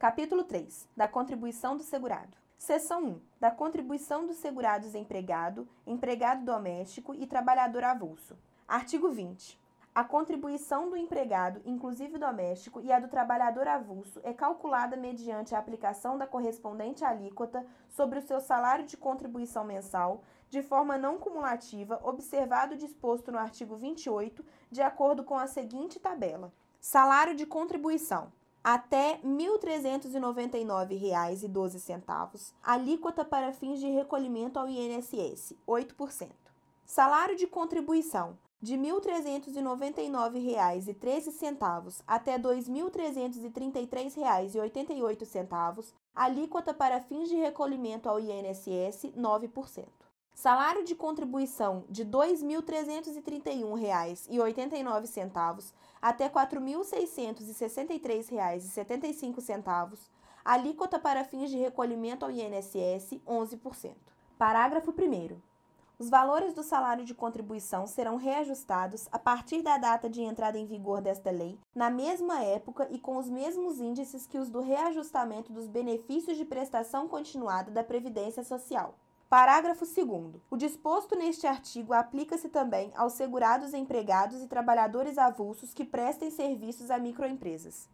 Capítulo 3. Da contribuição do segurado. Seção 1. Da contribuição dos segurados empregado, empregado doméstico e trabalhador avulso. Artigo 20. A contribuição do empregado, inclusive doméstico, e a do trabalhador avulso é calculada mediante a aplicação da correspondente alíquota sobre o seu salário de contribuição mensal, de forma não cumulativa, observado o disposto no artigo 28, de acordo com a seguinte tabela: Salário de contribuição até R$ 1.399,12, alíquota para fins de recolhimento ao INSS, 8%. Salário de contribuição, de R$ 1.399,13 até R$ 2.333,88, alíquota para fins de recolhimento ao INSS, 9%. Salário de contribuição de R$ 2.331,89 até R$ 4.663,75, alíquota para fins de recolhimento ao INSS 11%. Parágrafo 1 os valores do salário de contribuição serão reajustados a partir da data de entrada em vigor desta lei, na mesma época e com os mesmos índices que os do reajustamento dos benefícios de prestação continuada da Previdência Social. Parágrafo 2. O disposto neste artigo aplica-se também aos segurados empregados e trabalhadores avulsos que prestem serviços a microempresas.